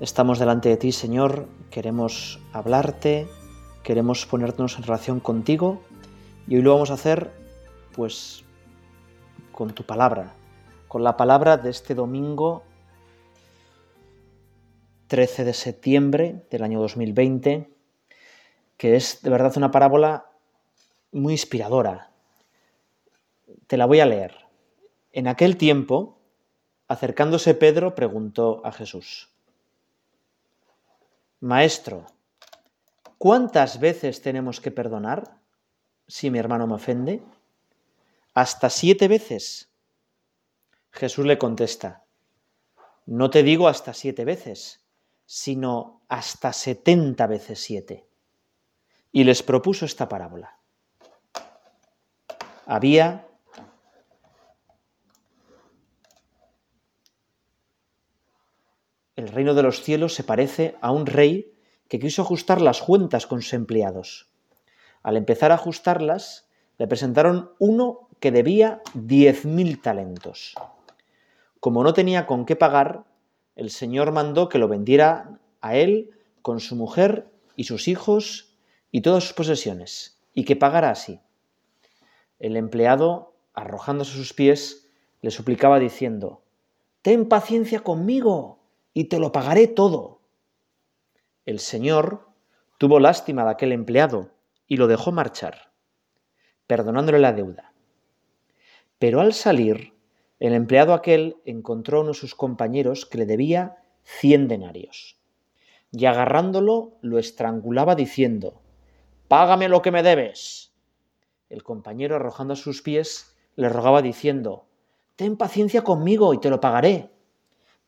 Estamos delante de ti, Señor, queremos hablarte, queremos ponernos en relación contigo y hoy lo vamos a hacer pues con tu palabra, con la palabra de este domingo 13 de septiembre del año 2020, que es de verdad una parábola muy inspiradora. Te la voy a leer. En aquel tiempo, acercándose Pedro, preguntó a Jesús, Maestro, ¿cuántas veces tenemos que perdonar si mi hermano me ofende? ¿Hasta siete veces? Jesús le contesta, no te digo hasta siete veces, sino hasta setenta veces siete. Y les propuso esta parábola. Había el reino de los cielos se parece a un rey que quiso ajustar las cuentas con sus empleados. Al empezar a ajustarlas, le presentaron uno que debía diez mil talentos. Como no tenía con qué pagar, el Señor mandó que lo vendiera a él con su mujer y sus hijos y todas sus posesiones, y que pagara así. El empleado, arrojándose a sus pies, le suplicaba diciendo, Ten paciencia conmigo, y te lo pagaré todo. El señor tuvo lástima de aquel empleado y lo dejó marchar, perdonándole la deuda. Pero al salir, el empleado aquel encontró a uno de sus compañeros que le debía cien denarios, y agarrándolo lo estrangulaba diciendo, Págame lo que me debes. El compañero, arrojando a sus pies, le rogaba diciendo, Ten paciencia conmigo y te lo pagaré.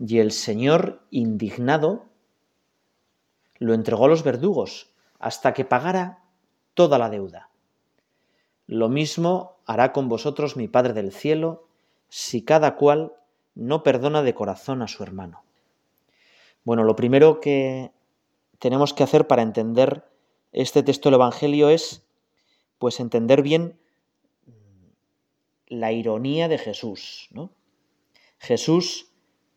Y el Señor, indignado, lo entregó a los verdugos hasta que pagara toda la deuda. Lo mismo hará con vosotros mi Padre del cielo, si cada cual no perdona de corazón a su hermano. Bueno, lo primero que tenemos que hacer para entender este texto del Evangelio es pues entender bien la ironía de Jesús, ¿no? Jesús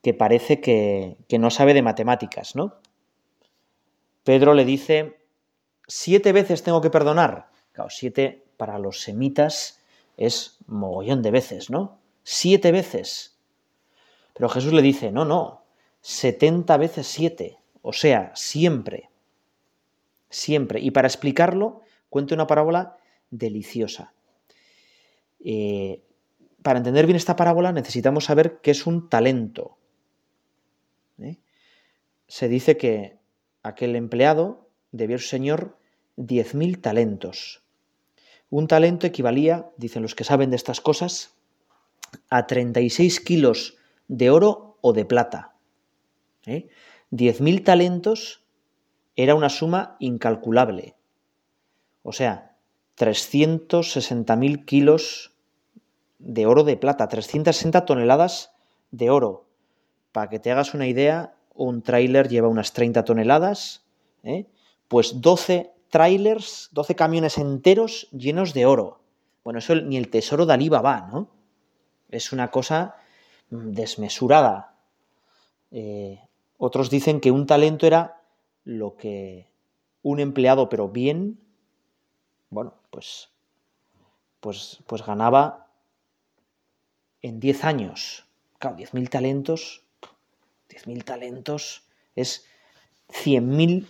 que parece que, no sabe de matemáticas, ¿no? Pedro le dice, siete veces tengo que perdonar. Claro, siete para los semitas es mogollón de veces, ¿no? Siete veces. Pero Jesús le dice, no, no, setenta veces siete, o sea, siempre, siempre. Y para explicarlo, cuento una parábola deliciosa. Eh, para entender bien esta parábola necesitamos saber qué es un talento. Se dice que aquel empleado debió su señor diez mil talentos. Un talento equivalía, dicen los que saben de estas cosas, a 36 kilos de oro o de plata. ¿eh? Diez mil talentos era una suma incalculable. O sea, 360.000 kilos de oro de plata, 360 toneladas de oro. Para que te hagas una idea, un tráiler lleva unas 30 toneladas, ¿eh? pues 12 trailers, 12 camiones enteros llenos de oro. Bueno, eso ni el tesoro de Alibaba ¿no? Es una cosa mm, desmesurada. Eh, otros dicen que un talento era lo que un empleado, pero bien, bueno, pues, pues, pues ganaba en 10 años. Claro, 10.000 talentos 10.000 talentos es 100.000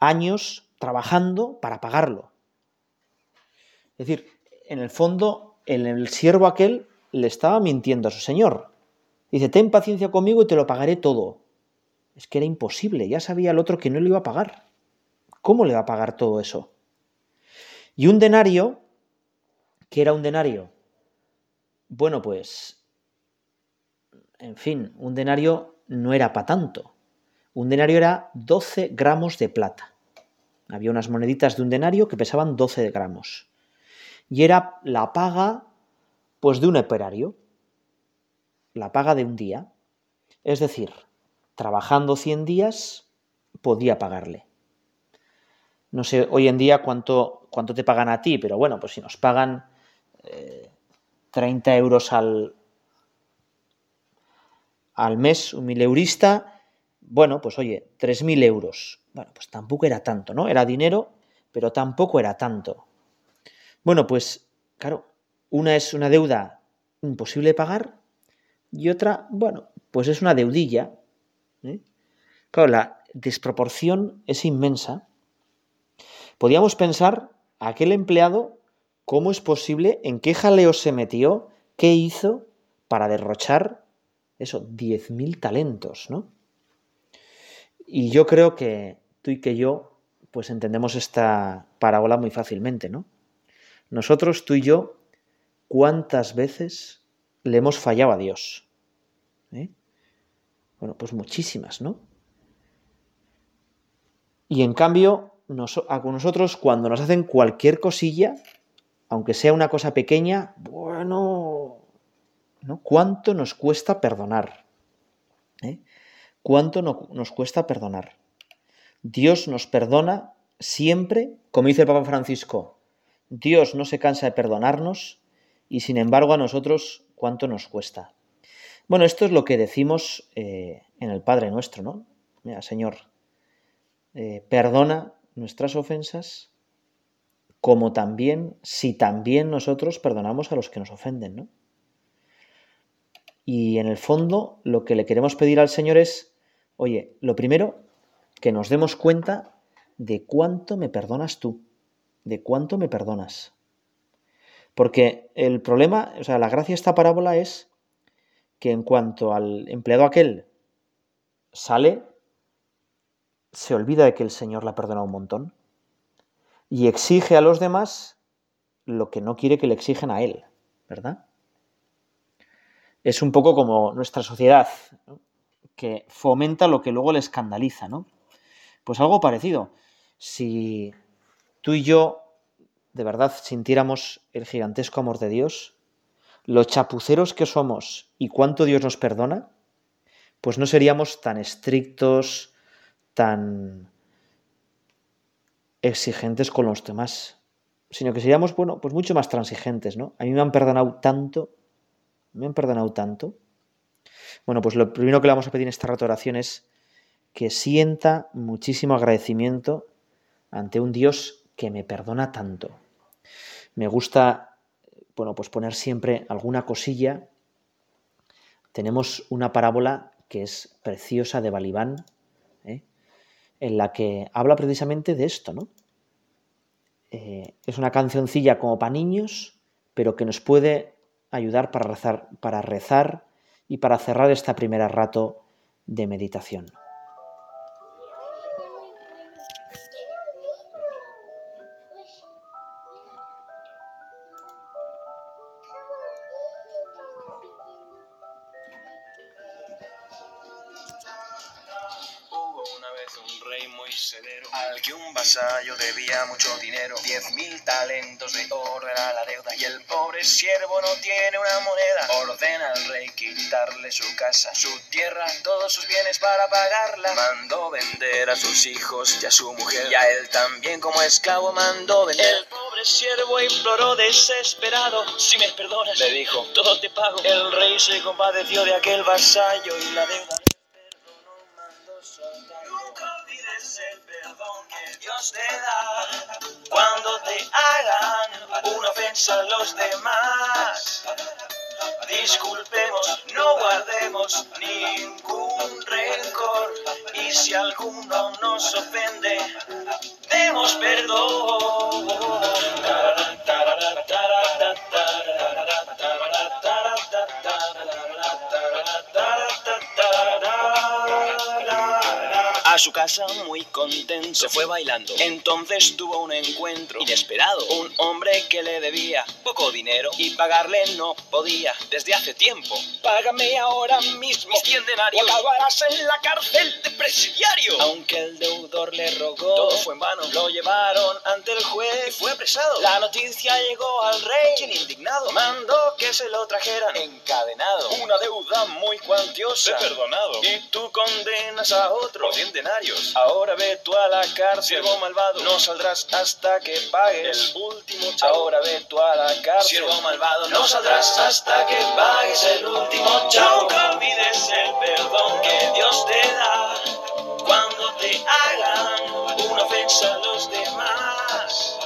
años trabajando para pagarlo. Es decir, en el fondo, el, el siervo aquel le estaba mintiendo a su señor. Dice, ten paciencia conmigo y te lo pagaré todo. Es que era imposible, ya sabía el otro que no le iba a pagar. ¿Cómo le va a pagar todo eso? Y un denario, ¿qué era un denario? Bueno, pues, en fin, un denario no era para tanto. Un denario era 12 gramos de plata. Había unas moneditas de un denario que pesaban 12 gramos. Y era la paga, pues, de un operario la paga de un día. Es decir, trabajando 100 días, podía pagarle. No sé hoy en día cuánto, cuánto te pagan a ti, pero bueno, pues si nos pagan 30 eh, euros al, al mes, un mileurista, bueno, pues oye, 3.000 euros. Bueno, pues tampoco era tanto, ¿no? Era dinero, pero tampoco era tanto. Bueno, pues claro, una es una deuda imposible de pagar y otra, bueno, pues es una deudilla. ¿eh? Claro, la desproporción es inmensa. Podríamos pensar, aquel empleado, ¿cómo es posible? ¿En qué jaleo se metió? ¿Qué hizo para derrochar eso, 10.000 talentos, ¿no? Y yo creo que tú y que yo, pues entendemos esta parábola muy fácilmente, ¿no? Nosotros, tú y yo, ¿cuántas veces le hemos fallado a Dios. ¿Eh? Bueno, pues muchísimas, ¿no? Y en cambio, a nosotros cuando nos hacen cualquier cosilla, aunque sea una cosa pequeña, bueno, ¿Cuánto nos cuesta perdonar? ¿Eh? ¿Cuánto nos cuesta perdonar? Dios nos perdona siempre, como dice el Papa Francisco, Dios no se cansa de perdonarnos y sin embargo a nosotros cuánto nos cuesta. Bueno, esto es lo que decimos eh, en el Padre Nuestro, ¿no? Mira, Señor, eh, perdona nuestras ofensas como también, si también nosotros perdonamos a los que nos ofenden, ¿no? Y en el fondo lo que le queremos pedir al Señor es, oye, lo primero, que nos demos cuenta de cuánto me perdonas tú, de cuánto me perdonas. Porque el problema, o sea, la gracia de esta parábola es que en cuanto al empleado aquel sale, se olvida de que el Señor la perdona un montón y exige a los demás lo que no quiere que le exigen a él, ¿verdad? Es un poco como nuestra sociedad, que fomenta lo que luego le escandaliza, ¿no? Pues algo parecido. Si tú y yo de verdad sintiéramos el gigantesco amor de Dios, los chapuceros que somos y cuánto Dios nos perdona, pues no seríamos tan estrictos, tan exigentes con los demás, sino que seríamos, bueno, pues mucho más transigentes, ¿no? A mí me han perdonado tanto, me han perdonado tanto. Bueno, pues lo primero que le vamos a pedir en esta rato es que sienta muchísimo agradecimiento ante un Dios que me perdona tanto. Me gusta, bueno, pues poner siempre alguna cosilla. Tenemos una parábola que es preciosa de Balibán, ¿eh? en la que habla precisamente de esto, ¿no? Eh, es una cancioncilla como para niños, pero que nos puede ayudar para rezar, para rezar y para cerrar esta primera rato de meditación. Al que un vasallo debía mucho dinero, diez mil talentos de oro era la deuda y el pobre siervo no tiene una moneda. Ordena al rey quitarle su casa, su tierra, todos sus bienes para pagarla. Mandó vender a sus hijos y a su mujer y a él también como esclavo mandó vender. El pobre siervo imploró desesperado, si me perdonas, le dijo, todo te pago. El rey se compadeció de aquel vasallo y la deuda. A los demás. Disculpemos, no guardemos ningún rencor Y si alguno nos ofende, demos perdón. Su casa muy contento se fue bailando. Entonces tuvo un encuentro inesperado. Un hombre que le debía poco dinero y pagarle no podía desde hace tiempo. Págame ahora mismo mis denarios acabarás en la cárcel de presidiario. Aunque el deudor le rogó, todo fue en vano. Lo llevaron ante el juez y fue apresado. La noticia llegó al rey, quien indignado mandó que se lo trajeran encadenado. Una deuda muy cuantiosa. perdonado. Y tú condenas a otro por 100 Ahora ve tú a la cárcel, siervo malvado. No saldrás hasta que pagues el último chavo. Ahora ve tú a la cárcel, siervo malvado. No saldrás hasta que pagues el último chavo. Nunca olvides el perdón que Dios te da cuando te hagan una ofensa a los demás.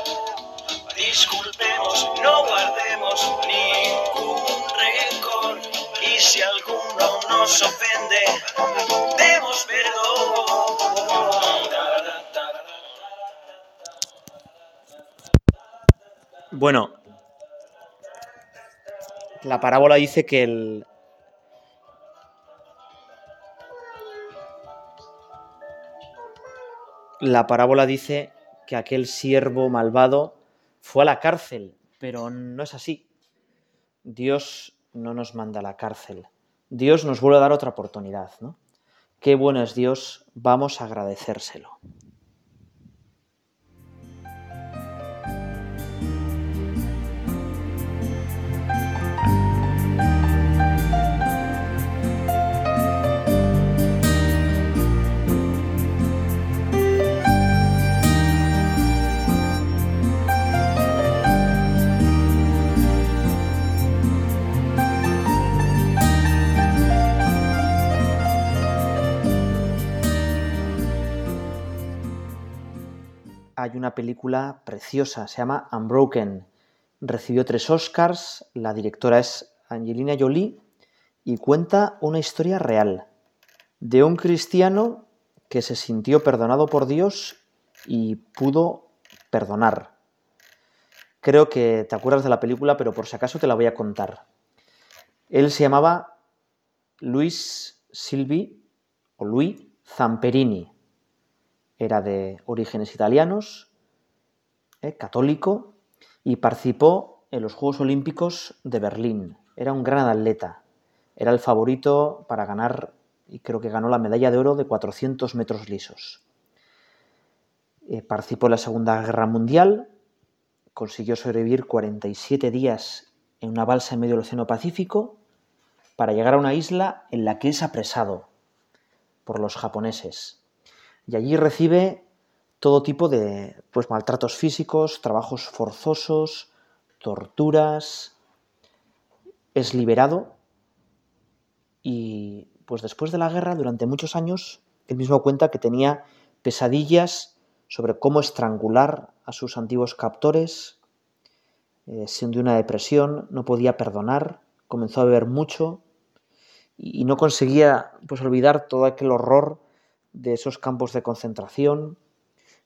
Disculpemos, no guardemos ningún rencor. Si alguno nos ofende, demos perdón. Bueno, la parábola dice que el... La parábola dice que aquel siervo malvado fue a la cárcel, pero no es así. Dios no nos manda a la cárcel. Dios nos vuelve a dar otra oportunidad, ¿no? Qué bueno es Dios, vamos a agradecérselo. Hay una película preciosa, se llama Unbroken. Recibió tres Oscars, la directora es Angelina Jolie y cuenta una historia real de un cristiano que se sintió perdonado por Dios y pudo perdonar. Creo que te acuerdas de la película, pero por si acaso te la voy a contar. Él se llamaba Luis Silvi o Luis Zamperini era de orígenes italianos, eh, católico, y participó en los Juegos Olímpicos de Berlín. Era un gran atleta. Era el favorito para ganar, y creo que ganó la medalla de oro de 400 metros lisos. Eh, participó en la Segunda Guerra Mundial, consiguió sobrevivir 47 días en una balsa en medio del Océano Pacífico para llegar a una isla en la que es apresado por los japoneses y allí recibe todo tipo de pues, maltratos físicos, trabajos forzosos, torturas, es liberado y pues después de la guerra, durante muchos años, él mismo cuenta que tenía pesadillas sobre cómo estrangular a sus antiguos captores, eh, siendo una depresión, no podía perdonar, comenzó a beber mucho y, y no conseguía pues olvidar todo aquel horror de esos campos de concentración.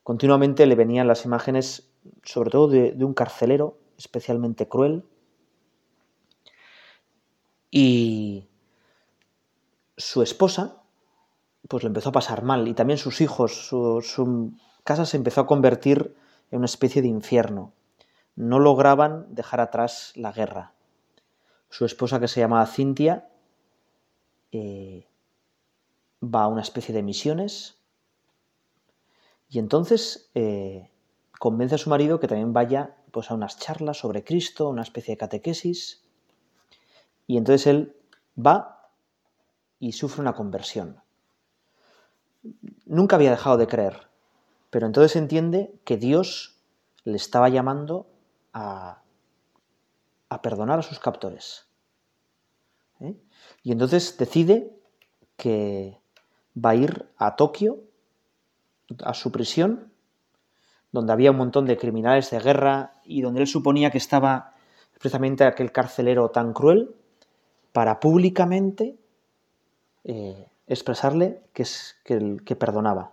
Continuamente le venían las imágenes, sobre todo de, un carcelero especialmente cruel. Y su esposa, pues le empezó a pasar mal, y también sus hijos, su, su casa se empezó a convertir en una especie de infierno. No lograban dejar atrás la guerra. Su esposa, que se llamaba Cintia, eh, va a una especie de misiones y entonces eh, convence a su marido que también vaya pues, a unas charlas sobre Cristo, una especie de catequesis, y entonces él va y sufre una conversión. Nunca había dejado de creer, pero entonces entiende que Dios le estaba llamando a, a perdonar a sus captores. ¿eh? Y entonces decide que va a ir a Tokio, a su prisión, donde había un montón de criminales de guerra y donde él suponía que estaba precisamente aquel carcelero tan cruel, para públicamente eh, expresarle que, es, que, que perdonaba.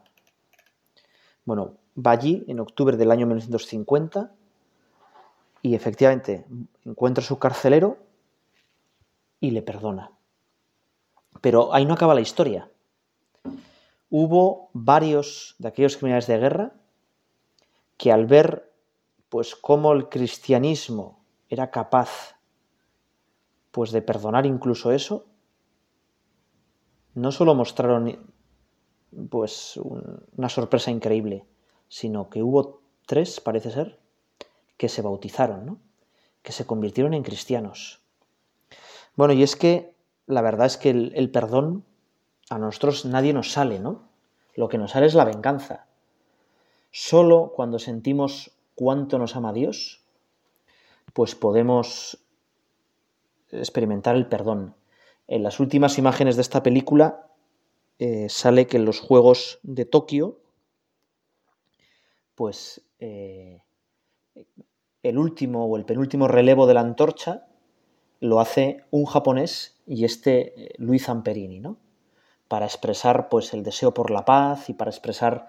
Bueno, va allí en octubre del año 1950 y efectivamente encuentra a su carcelero y le perdona. Pero ahí no acaba la historia. Hubo varios de aquellos criminales de guerra que al ver pues cómo el cristianismo era capaz pues de perdonar incluso eso, no solo mostraron pues una sorpresa increíble, sino que hubo tres, parece ser, que se bautizaron, ¿no? que se convirtieron en cristianos. Bueno, y es que la verdad es que el, el, perdón a nosotros nadie nos sale, ¿no? Lo que nos sale es la venganza. Solo cuando sentimos cuánto nos ama Dios, pues podemos experimentar el perdón. En las últimas imágenes de esta película eh, sale que en los Juegos de Tokio, pues eh, el último o el penúltimo relevo de la antorcha lo hace un japonés y este eh, Luis Amperini, ¿no? Para expresar pues el deseo por la paz y para expresar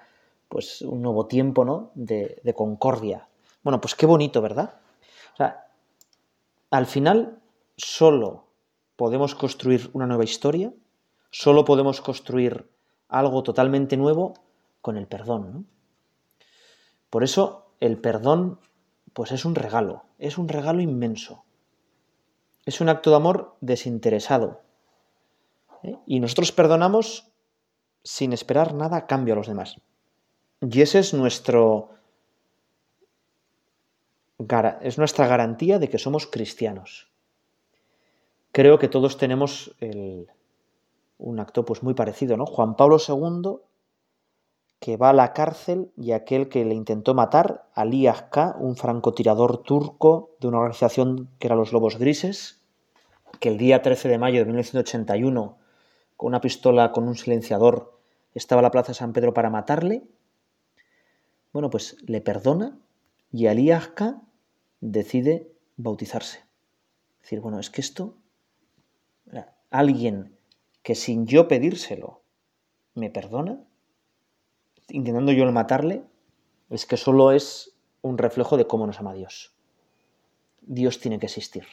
pues un nuevo tiempo, ¿no? De, concordia. Bueno, pues qué bonito, ¿verdad? O sea, al final solo podemos construir una nueva historia, solo podemos construir algo totalmente nuevo con el perdón. Por eso el perdón pues es un regalo, es un regalo inmenso. Es un acto de amor desinteresado. ¿Eh? Y nosotros perdonamos sin esperar nada a cambio a los demás. Y ese es nuestro es nuestra garantía de que somos cristianos. Creo que todos tenemos un acto pues muy parecido, ¿no? Juan Pablo II que va a la cárcel y aquel que le intentó matar, Ali Akka, un francotirador turco de una organización que era los Lobos Grises, que el día 13 de mayo de 1981, con una pistola con un silenciador, estaba en la Plaza San Pedro para matarle, bueno, pues le perdona y Ali decide bautizarse. Es decir, bueno, es que esto, alguien que sin yo pedírselo me perdona, intentando yo el matarle, es que solo es un reflejo de cómo nos ama Dios. Dios tiene que existir.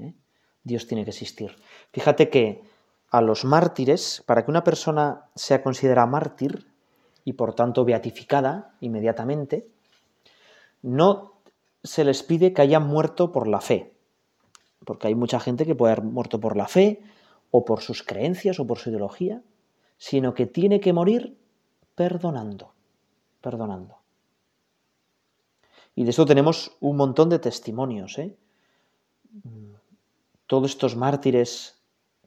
¿eh? Dios tiene que existir. Fíjate que a los mártires, para que una persona sea considerada mártir y por tanto beatificada inmediatamente, no se les pide que hayan muerto por la fe, porque hay mucha gente que puede haber muerto por la fe o por sus creencias o por su ideología, sino que tiene que morir perdonando, perdonando. Y de eso tenemos un montón de testimonios. ¿eh? Todos estos mártires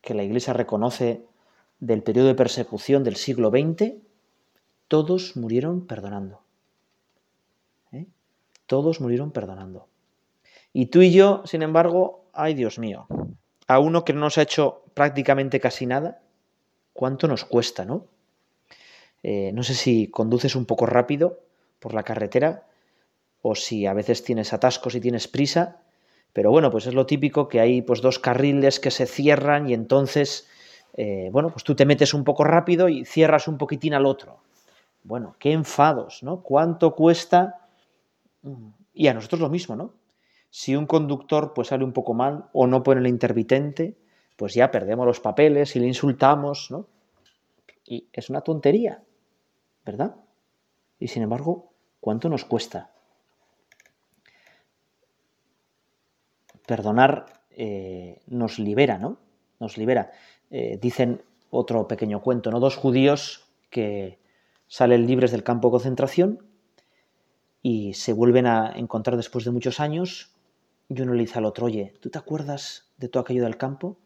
que la Iglesia reconoce del periodo de persecución del siglo XX, todos murieron perdonando todos murieron perdonando. Y tú y yo, sin embargo, ay Dios mío, a uno que no nos ha hecho prácticamente casi nada, ¿cuánto nos cuesta, no? Eh, no sé si conduces un poco rápido por la carretera o si a veces tienes atascos y tienes prisa, pero bueno, pues es lo típico que hay pues dos carriles que se cierran y entonces, eh, bueno, pues tú te metes un poco rápido y cierras un poquitín al otro. Bueno, qué enfados, ¿no? ¿Cuánto cuesta y a nosotros lo mismo, ¿no? Si un conductor pues sale un poco mal o no pone el intermitente, pues ya perdemos los papeles y le insultamos, ¿no? Y es una tontería, ¿verdad? Y sin embargo, ¿cuánto nos cuesta? Perdonar eh, nos libera, ¿no? Nos libera. Eh, dicen otro pequeño cuento, ¿no? Dos judíos que salen libres del campo de concentración y se vuelven a encontrar después de muchos años y uno le dice al otro, oye, ¿tú te acuerdas de todo aquello del campo?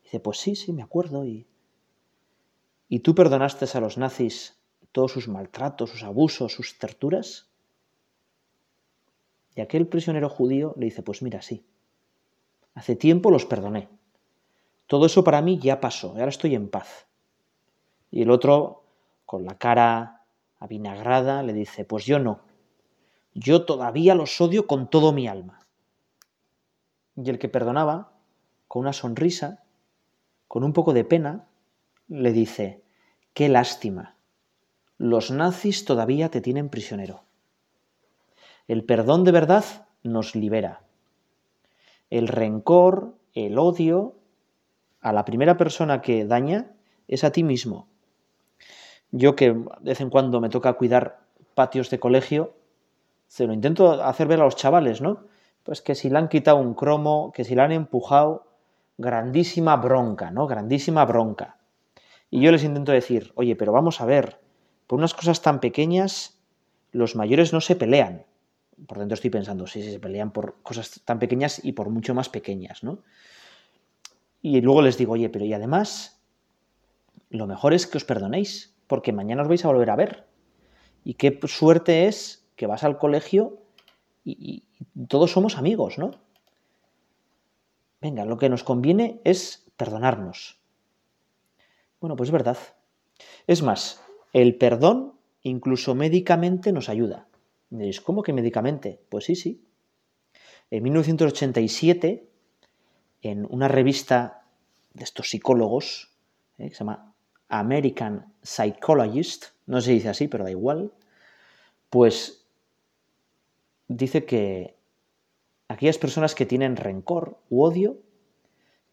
Y dice, pues sí, sí, me acuerdo. Y, ¿Y tú perdonaste a los nazis todos sus maltratos, sus abusos, sus torturas? Y aquel prisionero judío le dice, pues mira, sí, hace tiempo los perdoné. Todo eso para mí ya pasó, ahora estoy en paz. Y el otro, con la cara avinagrada, le dice, pues yo no, yo todavía los odio con todo mi alma. Y el que perdonaba, con una sonrisa, con un poco de pena, le dice, qué lástima, los nazis todavía te tienen prisionero. El perdón de verdad nos libera. El rencor, el odio, a la primera persona que daña es a ti mismo. Yo que de vez en cuando me toca cuidar patios de colegio, se lo intento hacer ver a los chavales, ¿no? Pues que si le han quitado un cromo, que si le han empujado, grandísima bronca, ¿no? Grandísima bronca. Y yo les intento decir, oye, pero vamos a ver, por unas cosas tan pequeñas, los mayores no se pelean. Por dentro estoy pensando, sí, sí, se pelean por cosas tan pequeñas y por mucho más pequeñas, ¿no? Y luego les digo, oye, pero y además, lo mejor es que os perdonéis, porque mañana os vais a volver a ver. Y qué suerte es que vas al colegio y, y todos somos amigos, ¿no? Venga, lo que nos conviene es perdonarnos. Bueno, pues es verdad. Es más, el perdón incluso médicamente nos ayuda. Diréis, ¿cómo que médicamente? Pues sí, sí. En 1987, en una revista de estos psicólogos, eh, que se llama American Psychologist, no se dice así, pero da igual, pues dice que aquellas personas que tienen rencor u odio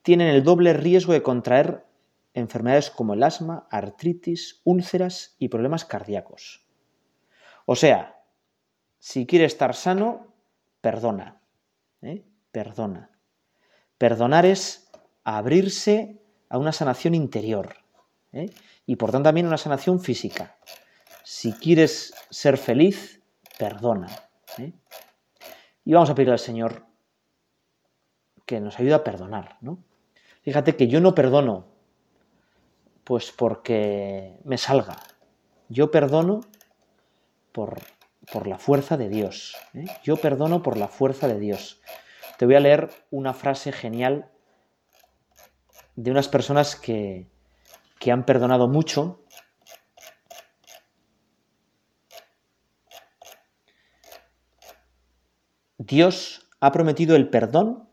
tienen el doble riesgo de contraer enfermedades como el asma, artritis, úlceras y problemas cardíacos. O sea, si quiere estar sano, perdona. ¿eh? Perdona. Perdonar es abrirse a una sanación interior ¿eh? y por tanto también una sanación física. Si quieres ser feliz, perdona. ¿eh? Y vamos a pedirle al Señor que nos ayude a perdonar. ¿no? Fíjate que yo no perdono pues porque me salga. Yo perdono por, por la fuerza de Dios. ¿eh? Yo perdono por la fuerza de Dios. Te voy a leer una frase genial de unas personas que, que han perdonado mucho. Dios ha prometido el perdón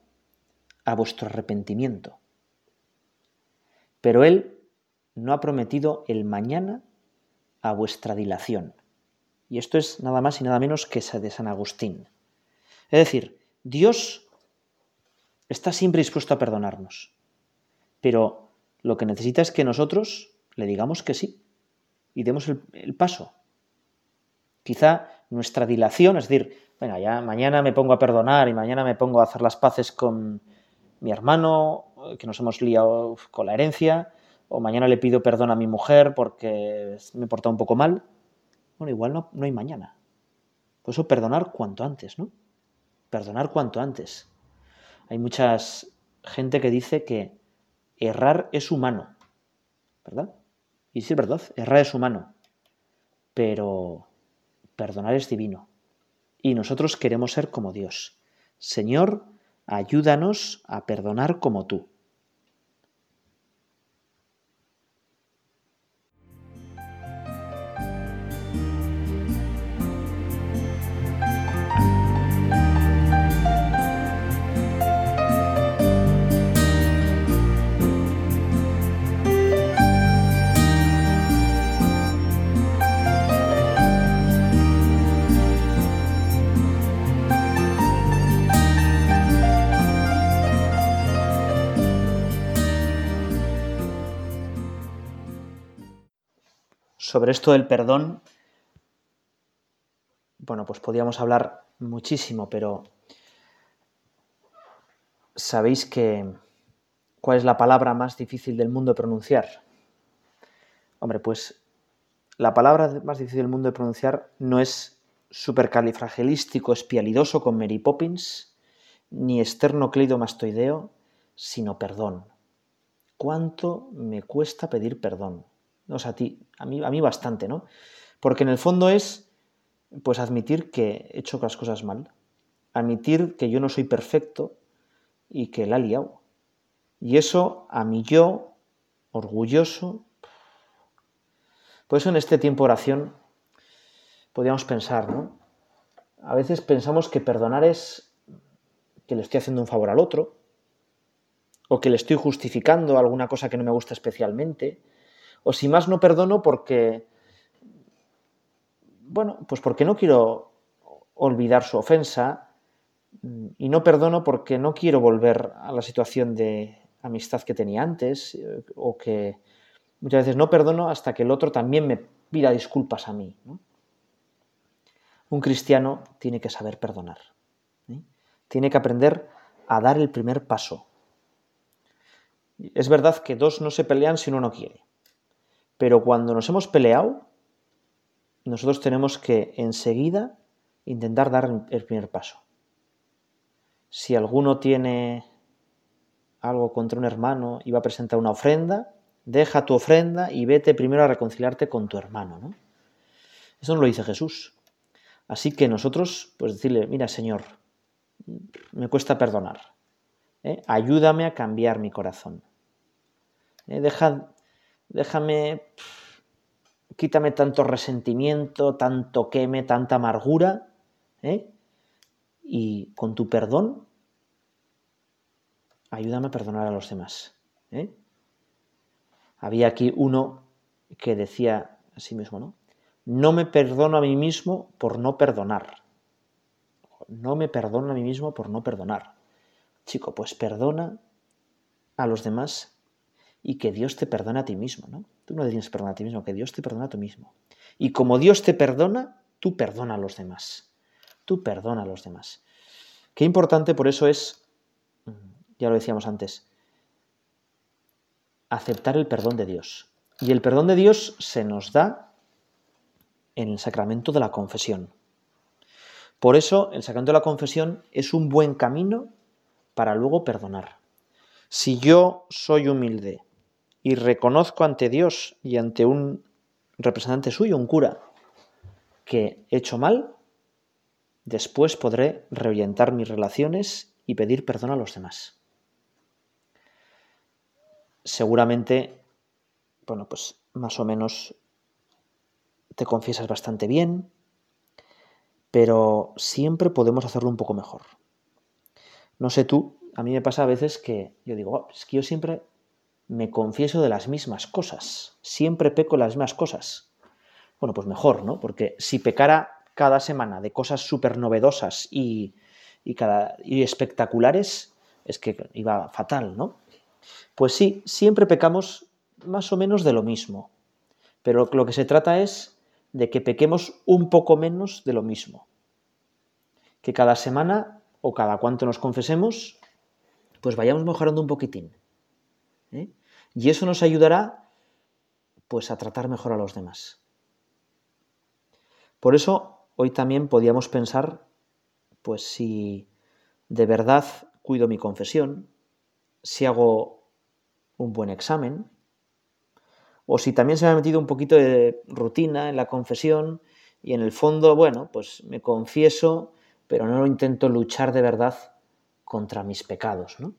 a vuestro arrepentimiento, pero Él no ha prometido el mañana a vuestra dilación. Y esto es nada más y nada menos que esa de San Agustín. Es decir, Dios está siempre dispuesto a perdonarnos, pero lo que necesita es que nosotros le digamos que sí y demos el, paso. Quizá nuestra dilación, es decir, venga, ya mañana me pongo a perdonar y mañana me pongo a hacer las paces con mi hermano, que nos hemos liado con la herencia, o mañana le pido perdón a mi mujer porque me he portado un poco mal. Bueno, igual no, no hay mañana. Por eso perdonar cuanto antes, ¿no? Perdonar cuanto antes. Hay mucha gente que dice que errar es humano, ¿verdad? Y sí es verdad, errar es humano, pero perdonar es divino. Y nosotros queremos ser como Dios. Señor, ayúdanos a perdonar como tú. Sobre esto del perdón, bueno, pues podríamos hablar muchísimo, pero ¿sabéis que cuál es la palabra más difícil del mundo de pronunciar? Hombre, pues la palabra más difícil del mundo de pronunciar no es supercalifragilístico espialidoso con Mary Poppins, ni esternocleidomastoideo, sino perdón. ¿Cuánto me cuesta pedir perdón? O sea, a ti, a mí, a mí bastante, ¿no? Porque en el fondo es, pues, admitir que he hecho las cosas mal, admitir que yo no soy perfecto y que la he liado. Y eso a mí yo, orgulloso, por eso en este tiempo de oración podríamos pensar, ¿no? A veces pensamos que perdonar es que le estoy haciendo un favor al otro, o que le estoy justificando alguna cosa que no me gusta especialmente, O si más no perdono porque, bueno, pues porque no quiero olvidar su ofensa y no perdono porque no quiero volver a la situación de amistad que tenía antes o que muchas veces no perdono hasta que el otro también me pida disculpas a mí. Un cristiano tiene que saber perdonar. ¿eh? Tiene que aprender a dar el primer paso. Es verdad que dos no se pelean si uno no quiere. Pero cuando nos hemos peleado, nosotros tenemos que enseguida intentar dar el primer paso. Si alguno tiene algo contra un hermano y va a presentar una ofrenda, deja tu ofrenda y vete primero a reconciliarte con tu hermano. ¿no? Eso no lo dice Jesús. Así que nosotros, pues decirle, mira Señor, me cuesta perdonar. ¿eh? Ayúdame a cambiar mi corazón. ¿eh? Deja, déjame, quítame tanto resentimiento, tanto queme, tanta amargura. ¿eh? Y con tu perdón, ayúdame a perdonar a los demás. Había aquí uno que decía a sí mismo, ¿no? No me perdono a mí mismo por no perdonar. No me perdono a mí mismo por no perdonar. Chico, pues perdona a los demás y que Dios te perdone a ti mismo, ¿no? Tú no tienes perdonar a ti mismo, que Dios te perdona a ti mismo. Y como Dios te perdona, tú perdona a los demás. Tú perdona a los demás. Qué importante por eso es, mm, ya lo decíamos antes, aceptar el perdón de Dios. Y el perdón de Dios se nos da en el sacramento de la confesión. Por eso el sacramento de la confesión es un buen camino para luego perdonar. Si yo soy humilde y reconozco ante Dios y ante un representante suyo, un cura, que he hecho mal, después podré reorientar mis relaciones y pedir perdón a los demás. Seguramente, bueno, pues más o menos te confiesas bastante bien, pero siempre podemos hacerlo un poco mejor. No sé tú, a mí me pasa a veces que yo digo, oh, es que yo siempre me confieso de las mismas cosas, siempre peco las mismas cosas. Bueno, pues mejor, ¿no? Porque si pecara cada semana de cosas súper novedosas y, y espectaculares, es que iba fatal, ¿no? Pues sí, siempre pecamos más o menos de lo mismo, pero lo que se trata es de que pequemos un poco menos de lo mismo. Que cada semana o cada cuanto nos confesemos, pues vayamos mejorando un poquitín. ¿Eh? Y eso nos ayudará pues a tratar mejor a los demás. Por eso hoy también podíamos pensar pues si de verdad cuido mi confesión, si hago un buen examen, o si también se me ha metido un poquito de rutina en la confesión y en el fondo, bueno, pues me confieso, pero no intento luchar de verdad contra mis pecados, ¿no?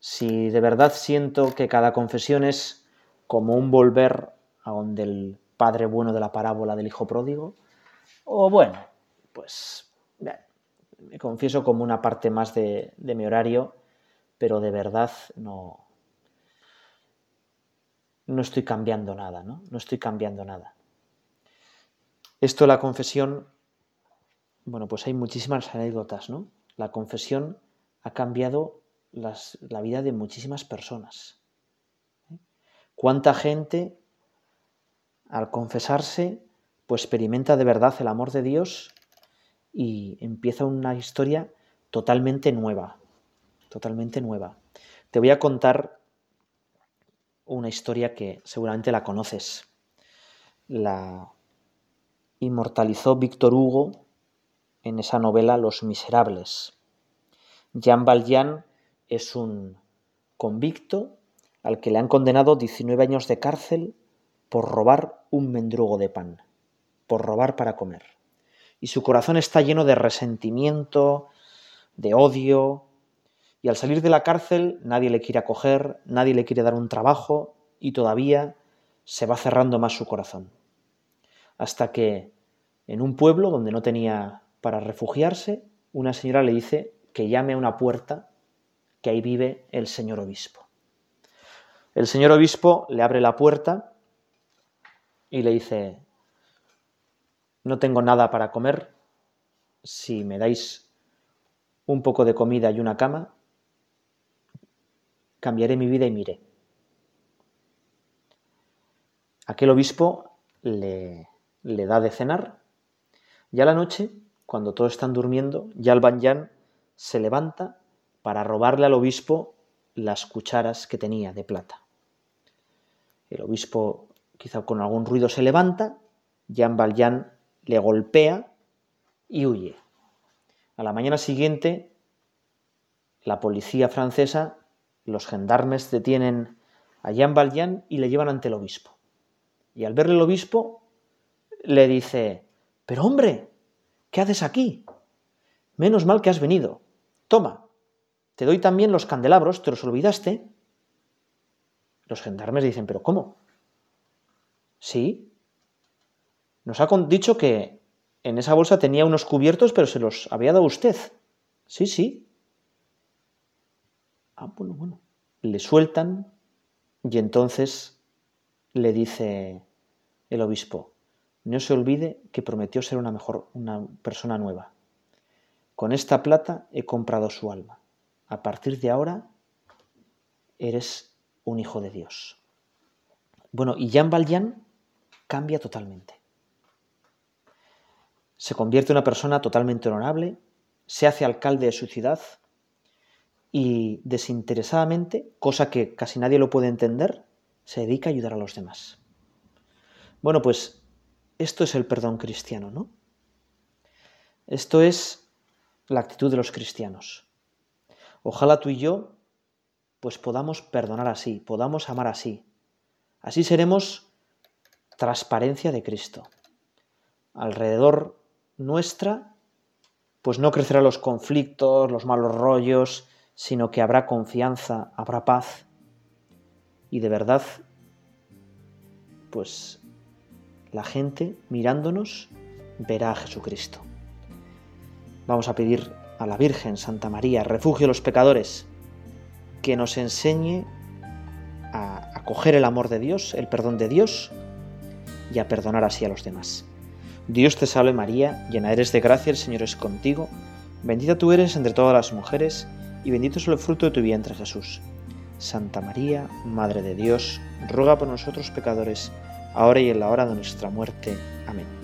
Si de verdad siento que cada confesión es como un volver a donde el padre bueno de la parábola del hijo pródigo, o bueno, pues me confieso como una parte más de, de mi horario, pero de verdad no, no estoy cambiando nada, ¿no? No estoy cambiando nada. Esto la confesión, bueno, pues hay muchísimas anécdotas, ¿no? La confesión ha cambiado la vida de muchísimas personas. ¿eh? ¿Cuánta gente al confesarse pues experimenta de verdad el amor de Dios y empieza una historia totalmente nueva, totalmente nueva. Te voy a contar una historia que seguramente la conoces. La inmortalizó Víctor Hugo en esa novela Los Miserables. Jean Valjean es un convicto al que le han condenado 19 años de cárcel por robar un mendrugo de pan, por robar para comer. Y su corazón está lleno de resentimiento, de odio, y al salir de la cárcel nadie le quiere acoger, nadie le quiere dar un trabajo y todavía se va cerrando más su corazón. Hasta que en un pueblo donde no tenía para refugiarse, una señora le dice que llame a una puerta que ahí vive el señor obispo. El señor obispo le abre la puerta y le dice, no tengo nada para comer, si me dais un poco de comida y una cama, cambiaré mi vida y miré. Aquel obispo le, le da de cenar y a la noche, cuando todos están durmiendo, ya el Banyan se levanta para robarle al obispo las cucharas que tenía de plata. El obispo, quizá con algún ruido, se levanta, Jean Valjean le golpea y huye. A la mañana siguiente, la policía francesa, los gendarmes detienen a Jean Valjean y le llevan ante el obispo. Y al verle el obispo, le dice, pero hombre, ¿qué haces aquí? Menos mal que has venido. Toma, te doy también los candelabros, ¿te los olvidaste? Los gendarmes dicen, ¿pero cómo? Sí. Nos ha dicho que en esa bolsa tenía unos cubiertos, pero se los había dado usted. Sí, sí. Ah, bueno, bueno. Le sueltan y entonces le dice el obispo, no se olvide que prometió ser una mejor, una persona nueva. Con esta plata he comprado su alma a partir de ahora eres un hijo de Dios. Bueno, y Jean Valjean cambia totalmente. Se convierte en una persona totalmente honorable, se hace alcalde de su ciudad y desinteresadamente, cosa que casi nadie lo puede entender, se dedica a ayudar a los demás. Bueno, pues esto es el perdón cristiano, ¿no? Esto es la actitud de los cristianos. Ojalá tú y yo pues podamos perdonar así, podamos amar así. Así seremos transparencia de Cristo. Alrededor nuestra pues no crecerán los conflictos, los malos rollos, sino que habrá confianza, habrá paz. Y de verdad, pues la gente mirándonos verá a Jesucristo. Vamos a pedir a la Virgen Santa María, refugio de los pecadores, que nos enseñe a acoger el amor de Dios, el perdón de Dios y a perdonar así a los demás. Dios te salve María, llena eres de gracia, el Señor es contigo, bendita tú eres entre todas las mujeres y bendito es el fruto de tu vientre Jesús. Santa María, Madre de Dios, ruega por nosotros pecadores, ahora y en la hora de nuestra muerte. Amén.